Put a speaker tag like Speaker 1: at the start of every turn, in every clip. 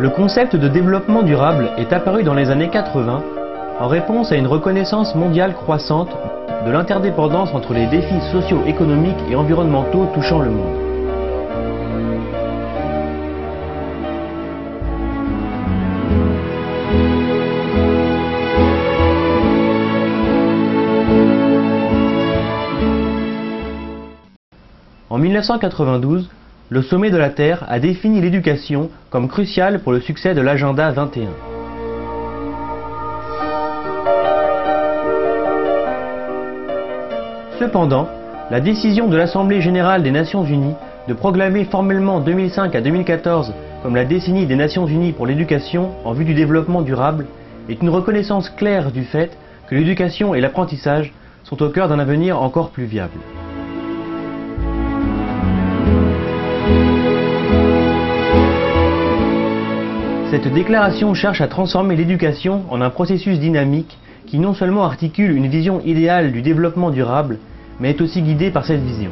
Speaker 1: Le concept de développement durable est apparu dans les années 80 en réponse à une reconnaissance mondiale croissante de l'interdépendance entre les défis socio-économiques et environnementaux touchant le monde. En 1992, le sommet de la Terre a défini l'éducation comme cruciale pour le succès de l'agenda 21. Cependant, la décision de l'Assemblée générale des Nations unies de proclamer formellement 2005 à 2014 comme la décennie des Nations unies pour l'éducation en vue du développement durable est une reconnaissance claire du fait que l'éducation et l'apprentissage sont au cœur d'un avenir encore plus viable. Cette déclaration cherche à transformer l'éducation en un processus dynamique qui non seulement articule une vision idéale du développement durable, mais est aussi guidé par cette vision.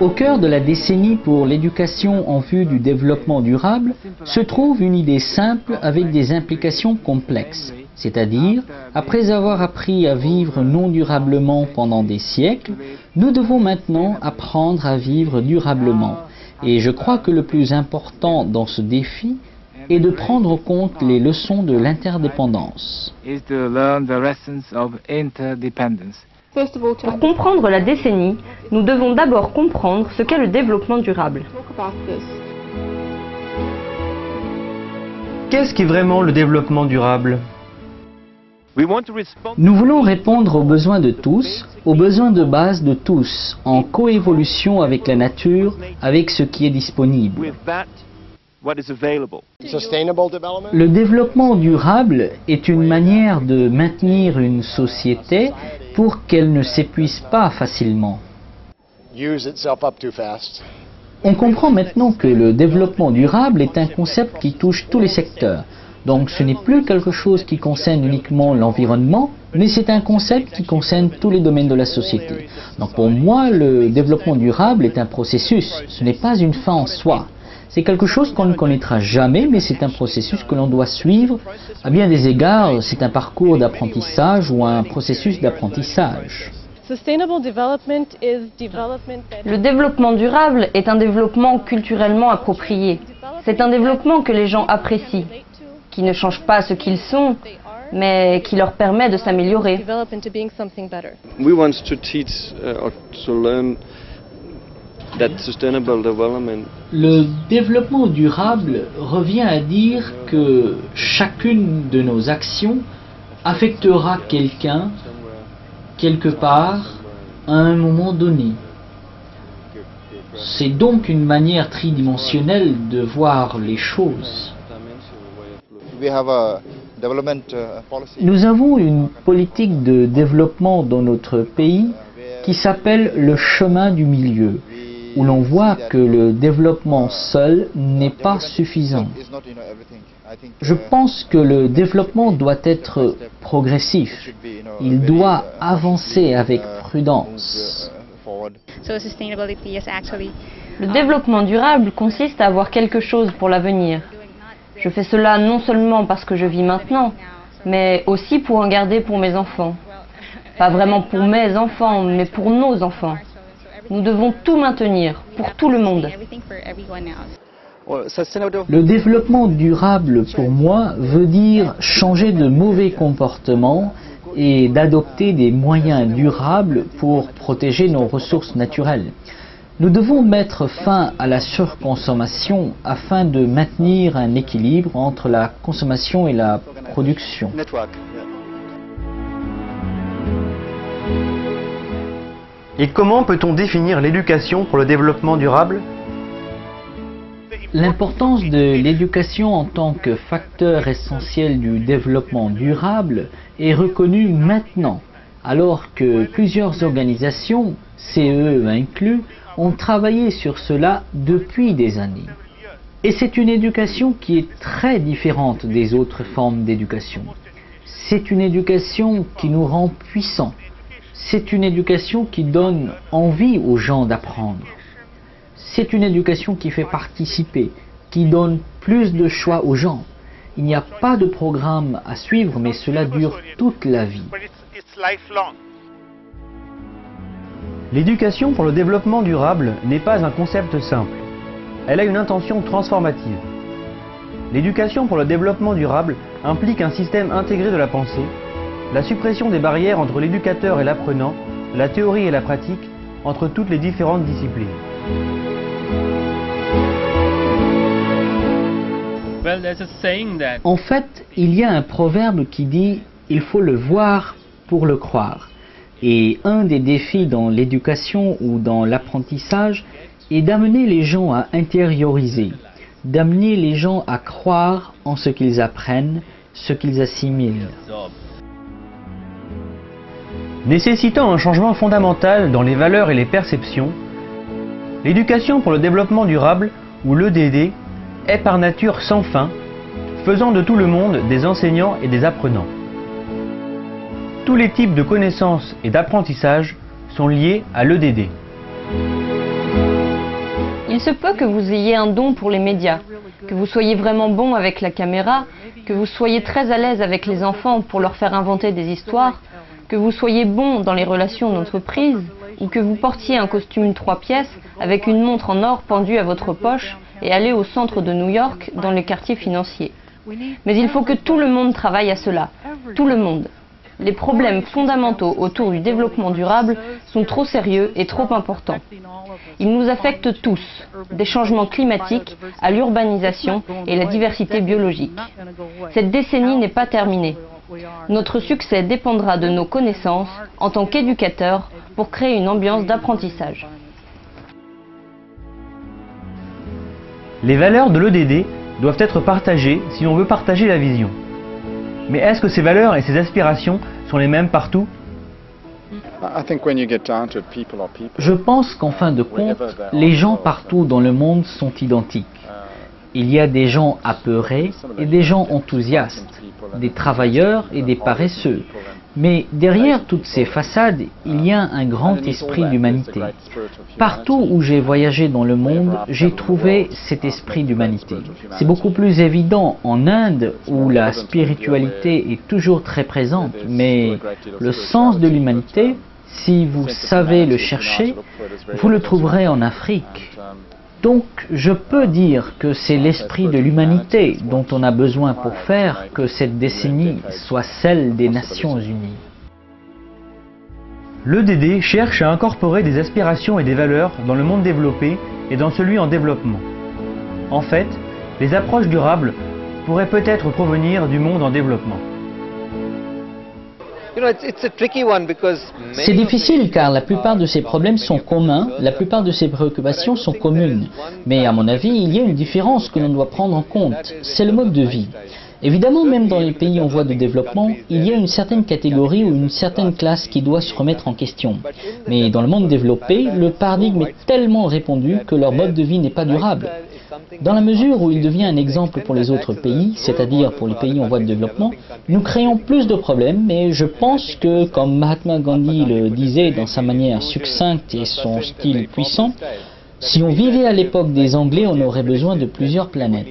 Speaker 2: Au cœur de la décennie pour l'éducation en vue du développement durable se trouve une idée simple avec des implications complexes. C'est-à-dire, après avoir appris à vivre non durablement pendant des siècles, nous devons maintenant apprendre à vivre durablement. Et je crois que le plus important dans ce défi est de prendre en compte les leçons de l'interdépendance.
Speaker 3: Pour comprendre la décennie, nous devons d'abord comprendre ce qu'est le développement durable.
Speaker 1: Qu'est-ce qui est vraiment le développement durable?
Speaker 2: Nous voulons répondre aux besoins de tous, aux besoins de base de tous, en coévolution avec la nature, avec ce qui est disponible. Le développement durable est une manière de maintenir une société pour qu'elle ne s'épuise pas facilement. On comprend maintenant que le développement durable est un concept qui touche tous les secteurs. Donc ce n'est plus quelque chose qui concerne uniquement l'environnement, mais c'est un concept qui concerne tous les domaines de la société. Donc pour moi, le développement durable est un processus, ce n'est pas une fin en soi. C'est quelque chose qu'on ne connaîtra jamais, mais c'est un processus que l'on doit suivre. À bien des égards, c'est un parcours d'apprentissage ou un processus d'apprentissage.
Speaker 3: Le développement durable est un développement culturellement approprié. C'est un développement que les gens apprécient, qui ne change pas ce qu'ils sont, mais qui leur permet de s'améliorer.
Speaker 2: Le développement durable revient à dire que chacune de nos actions affectera quelqu'un quelque part à un moment donné. C'est donc une manière tridimensionnelle de voir les choses. Nous avons une politique de développement dans notre pays qui s'appelle le chemin du milieu où l'on voit que le développement seul n'est pas suffisant. Je pense que le développement doit être progressif. Il doit avancer avec prudence.
Speaker 3: Le développement durable consiste à avoir quelque chose pour l'avenir. Je fais cela non seulement parce que je vis maintenant, mais aussi pour en garder pour mes enfants. Pas vraiment pour mes enfants, mais pour nos enfants. Nous devons tout maintenir pour tout le monde.
Speaker 2: Le développement durable, pour moi, veut dire changer de mauvais comportements et d'adopter des moyens durables pour protéger nos ressources naturelles. Nous devons mettre fin à la surconsommation afin de maintenir un équilibre entre la consommation et la production.
Speaker 1: Et comment peut-on définir l'éducation pour le développement durable?
Speaker 2: L'importance de l'éducation en tant que facteur essentiel du développement durable est reconnue maintenant, alors que plusieurs organisations, CE inclus, ont travaillé sur cela depuis des années. Et c'est une éducation qui est très différente des autres formes d'éducation. C'est une éducation qui nous rend puissants, c'est une éducation qui donne envie aux gens d'apprendre. c'est une éducation qui fait participer, qui donne plus de choix aux gens. Il n'y a pas de programme à suivre, mais cela dure toute la vie.
Speaker 1: L'éducation pour le développement durable n'est pas un concept simple. Elle a une intention transformative. L'éducation pour le développement durable implique un système intégré de la pensée, la suppression des barrières entre l'éducateur et l'apprenant, la théorie et la pratique, entre toutes les différentes disciplines.
Speaker 2: En fait, il y a un proverbe qui dit il faut le voir pour le croire. Et un des défis dans l'éducation ou dans l'apprentissage est d'amener les gens à intérioriser, d'amener les gens à croire en ce qu'ils apprennent, ce qu'ils assimilent.
Speaker 1: Nécessitant un changement fondamental dans les valeurs et les perceptions, l'éducation pour le développement durable, ou l'EDD, est par nature sans fin, faisant de tout le monde des enseignants et des apprenants. Tous les types de connaissances et d'apprentissage sont liés à l'EDD.
Speaker 3: Il se peut que vous ayez un don pour les médias, que vous soyez vraiment bon avec la caméra, que vous soyez très à l'aise avec les enfants pour leur faire inventer des histoires, que vous soyez bon dans les relations d'entreprise, ou que vous portiez un costume trois pièces avec une montre en or pendue à votre poche et aller au centre de New York dans les quartiers financiers. Mais il faut que tout le monde travaille à cela. Tout le monde. Les problèmes fondamentaux autour du développement durable sont trop sérieux et trop importants. Ils nous affectent tous, des changements climatiques à l'urbanisation et la diversité biologique. Cette décennie n'est pas terminée. Notre succès dépendra de nos connaissances en tant qu'éducateurs pour créer une ambiance d'apprentissage.
Speaker 1: Les valeurs de l'EDD doivent être partagées si l'on veut partager la vision. Mais est-ce que ces valeurs et ces aspirations sont les mêmes partout
Speaker 2: Je pense qu'en fin de compte, les gens partout dans le monde sont identiques. Il y a des gens apeurés et des gens enthousiastes, des travailleurs et des paresseux, mais derrière toutes ces façades, il y a un grand esprit d'humanité. Partout où j'ai voyagé dans le monde, j'ai trouvé cet esprit d'humanité. C'est beaucoup plus évident en Inde où la spiritualité est toujours très présente, mais le sens de l'humanité, si vous savez le chercher, vous le trouverez en Afrique, donc je peux dire que c'est l'esprit de l'humanité dont on a besoin pour faire que cette décennie soit celle des Nations Unies.
Speaker 1: L'EDD cherche à incorporer des aspirations et des valeurs dans le monde développé et dans celui en développement. En fait, les approches durables pourraient peut-être provenir du monde en développement.
Speaker 2: C'est difficile car la plupart de ces problèmes sont communs, la plupart de ces préoccupations sont communes. Mais à mon avis, il y a une différence que l'on doit prendre en compte, c'est le mode de vie. Évidemment, même dans les pays en voie de développement, il y a une certaine catégorie ou une certaine classe qui doit se remettre en question. Mais dans le monde développé, le paradigme est tellement répandu que leur mode de vie n'est pas durable. Dans la mesure où il devient un exemple pour les autres pays, c'est-à-dire pour les pays en voie de développement, nous créons plus de problèmes, mais je pense que, comme Mahatma Gandhi le disait dans sa manière succincte et son style puissant, si on vivait à l'époque des Anglais, on aurait besoin de plusieurs planètes.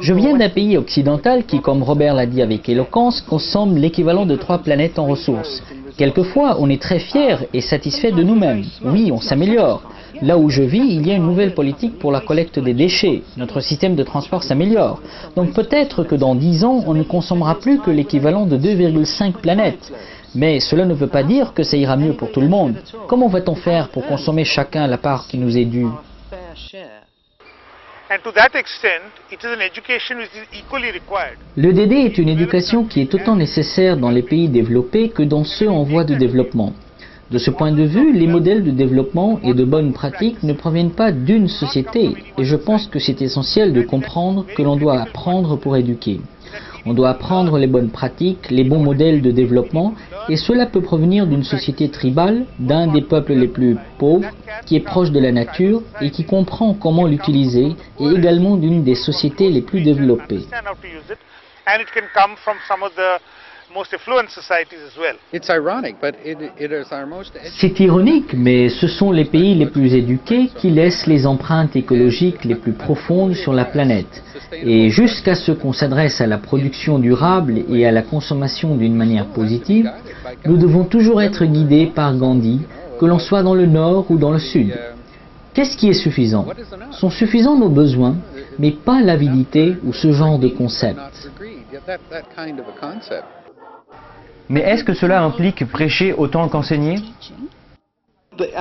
Speaker 2: Je viens d'un pays occidental qui, comme Robert l'a dit avec éloquence, consomme l'équivalent de trois planètes en ressources. Quelquefois, on est très fier et satisfait de nous-mêmes. Oui, on s'améliore. Là où je vis, il y a une nouvelle politique pour la collecte des déchets. Notre système de transport s'améliore. Donc peut-être que dans 10 ans, on ne consommera plus que l'équivalent de 2,5 planètes. Mais cela ne veut pas dire que ça ira mieux pour tout le monde. Comment va-t-on faire pour consommer chacun la part qui nous est due le DD est une éducation qui est autant nécessaire dans les pays développés que dans ceux en voie de développement. De ce point de vue, les modèles de développement et de bonnes pratiques ne proviennent pas d'une société, et je pense que c'est essentiel de comprendre que l'on doit apprendre pour éduquer. On doit apprendre les bonnes pratiques, les bons modèles de développement, et cela peut provenir d'une société tribale, d'un des peuples les plus pauvres, qui est proche de la nature et qui comprend comment l'utiliser, et également d'une des sociétés les plus développées. C'est ironique, mais ce sont les pays les plus éduqués qui laissent les empreintes écologiques les plus profondes sur la planète. Et jusqu'à ce qu'on s'adresse à la production durable et à la consommation d'une manière positive, nous devons toujours être guidés par Gandhi, que l'on soit dans le nord ou dans le sud. Qu'est-ce qui est suffisant? Sont suffisants nos besoins, mais pas l'avidité ou ce genre de concept.
Speaker 1: Mais est-ce que cela implique prêcher autant qu'enseigner?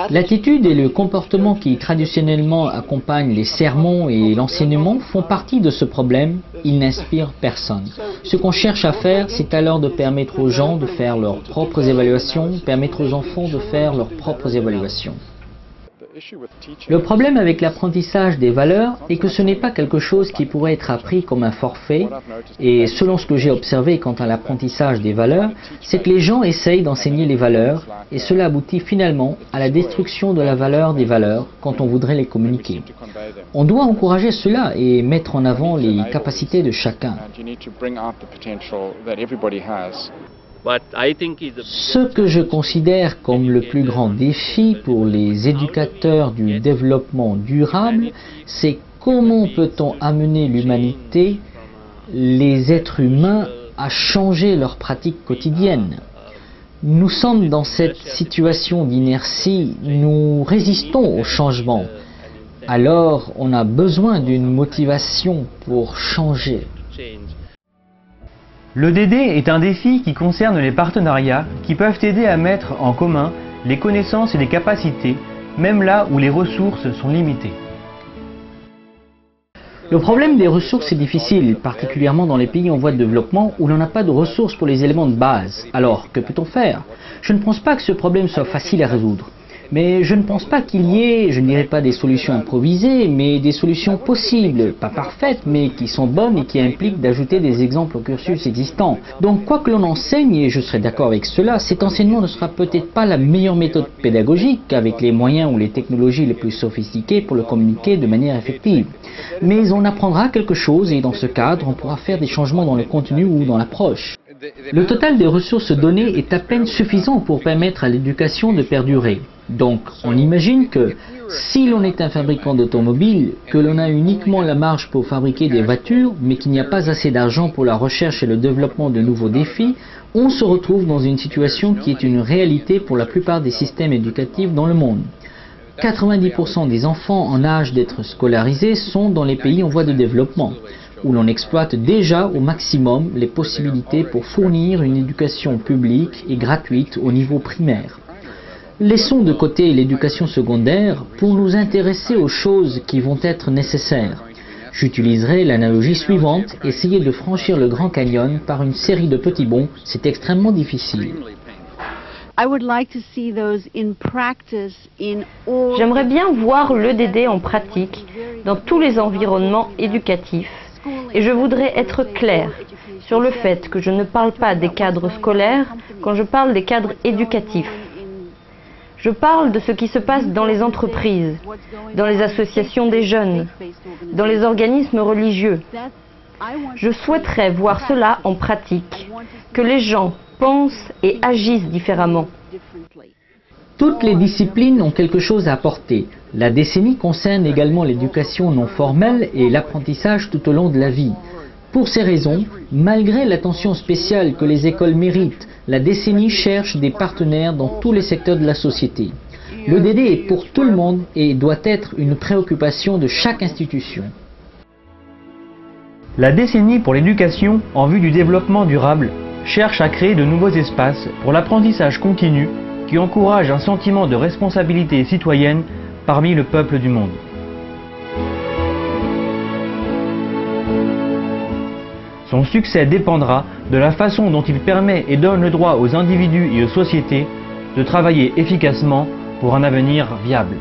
Speaker 2: L'attitude et le comportement qui traditionnellement accompagnent les sermons et l'enseignement font partie de ce problème. Ils n'inspirent personne. Ce qu'on cherche à faire, c'est alors de permettre aux gens de faire leurs propres évaluations, permettre aux enfants de faire leurs propres évaluations. Le problème avec l'apprentissage des valeurs est que ce n'est pas quelque chose qui pourrait être appris comme un forfait. Et selon ce que j'ai observé quant à l'apprentissage des valeurs, c'est que les gens essayent d'enseigner les valeurs et cela aboutit finalement à la destruction de la valeur des valeurs quand on voudrait les communiquer. On doit encourager cela et mettre en avant les capacités de chacun. Ce que je considère comme le plus grand défi pour les éducateurs du développement durable, c'est comment peut-on amener l'humanité, les êtres humains, à changer leurs pratiques quotidiennes. Nous sommes dans cette situation d'inertie, nous résistons au changement. Alors on a besoin d'une motivation pour changer.
Speaker 1: Le DD est un défi qui concerne les partenariats qui peuvent aider à mettre en commun les connaissances et les capacités, même là où les ressources sont limitées.
Speaker 2: Le problème des ressources est difficile, particulièrement dans les pays en voie de développement où l'on n'a pas de ressources pour les éléments de base. Alors, que peut-on faire? Je ne pense pas que ce problème soit facile à résoudre. Mais je ne pense pas qu'il y ait, je ne dirais pas des solutions improvisées, mais des solutions possibles, pas parfaites, mais qui sont bonnes et qui impliquent d'ajouter des exemples au cursus existant. Donc quoi que l'on enseigne, et je serai d'accord avec cela, cet enseignement ne sera peut-être pas la meilleure méthode pédagogique avec les moyens ou les technologies les plus sophistiquées pour le communiquer de manière effective. Mais on apprendra quelque chose et dans ce cadre, on pourra faire des changements dans le contenu ou dans l'approche. Le total des ressources données est à peine suffisant pour permettre à l'éducation de perdurer. Donc, on imagine que si l'on est un fabricant d'automobiles, que l'on a uniquement la marge pour fabriquer des voitures, mais qu'il n'y a pas assez d'argent pour la recherche et le développement de nouveaux défis, on se retrouve dans une situation qui est une réalité pour la plupart des systèmes éducatifs dans le monde. 90% des enfants en âge d'être scolarisés sont dans les pays en voie de développement, où l'on exploite déjà au maximum les possibilités pour fournir une éducation publique et gratuite au niveau primaire. Laissons de côté l'éducation secondaire pour nous intéresser aux choses qui vont être nécessaires. J'utiliserai l'analogie suivante, essayer de franchir le Grand Canyon par une série de petits bonds, c'est extrêmement difficile.
Speaker 3: J'aimerais bien voir l'EDD en pratique dans tous les environnements éducatifs et je voudrais être clair sur le fait que je ne parle pas des cadres scolaires quand je parle des cadres éducatifs. Je parle de ce qui se passe dans les entreprises, dans les associations des jeunes, dans les organismes religieux. Je souhaiterais voir cela en pratique, que les gens pensent et agissent différemment.
Speaker 2: Toutes les disciplines ont quelque chose à apporter. La décennie concerne également l'éducation non formelle et l'apprentissage tout au long de la vie. Pour ces raisons, malgré l'attention spéciale que les écoles méritent, la décennie cherche des partenaires dans tous les secteurs de la société. Le DD est pour tout le monde et doit être une préoccupation de chaque institution.
Speaker 1: La décennie pour l'éducation en vue du développement durable cherche à créer de nouveaux espaces pour l'apprentissage continu qui encourage un sentiment de responsabilité citoyenne parmi le peuple du monde. Son succès dépendra de la façon dont il permet et donne le droit aux individus et aux sociétés de travailler efficacement pour un avenir viable.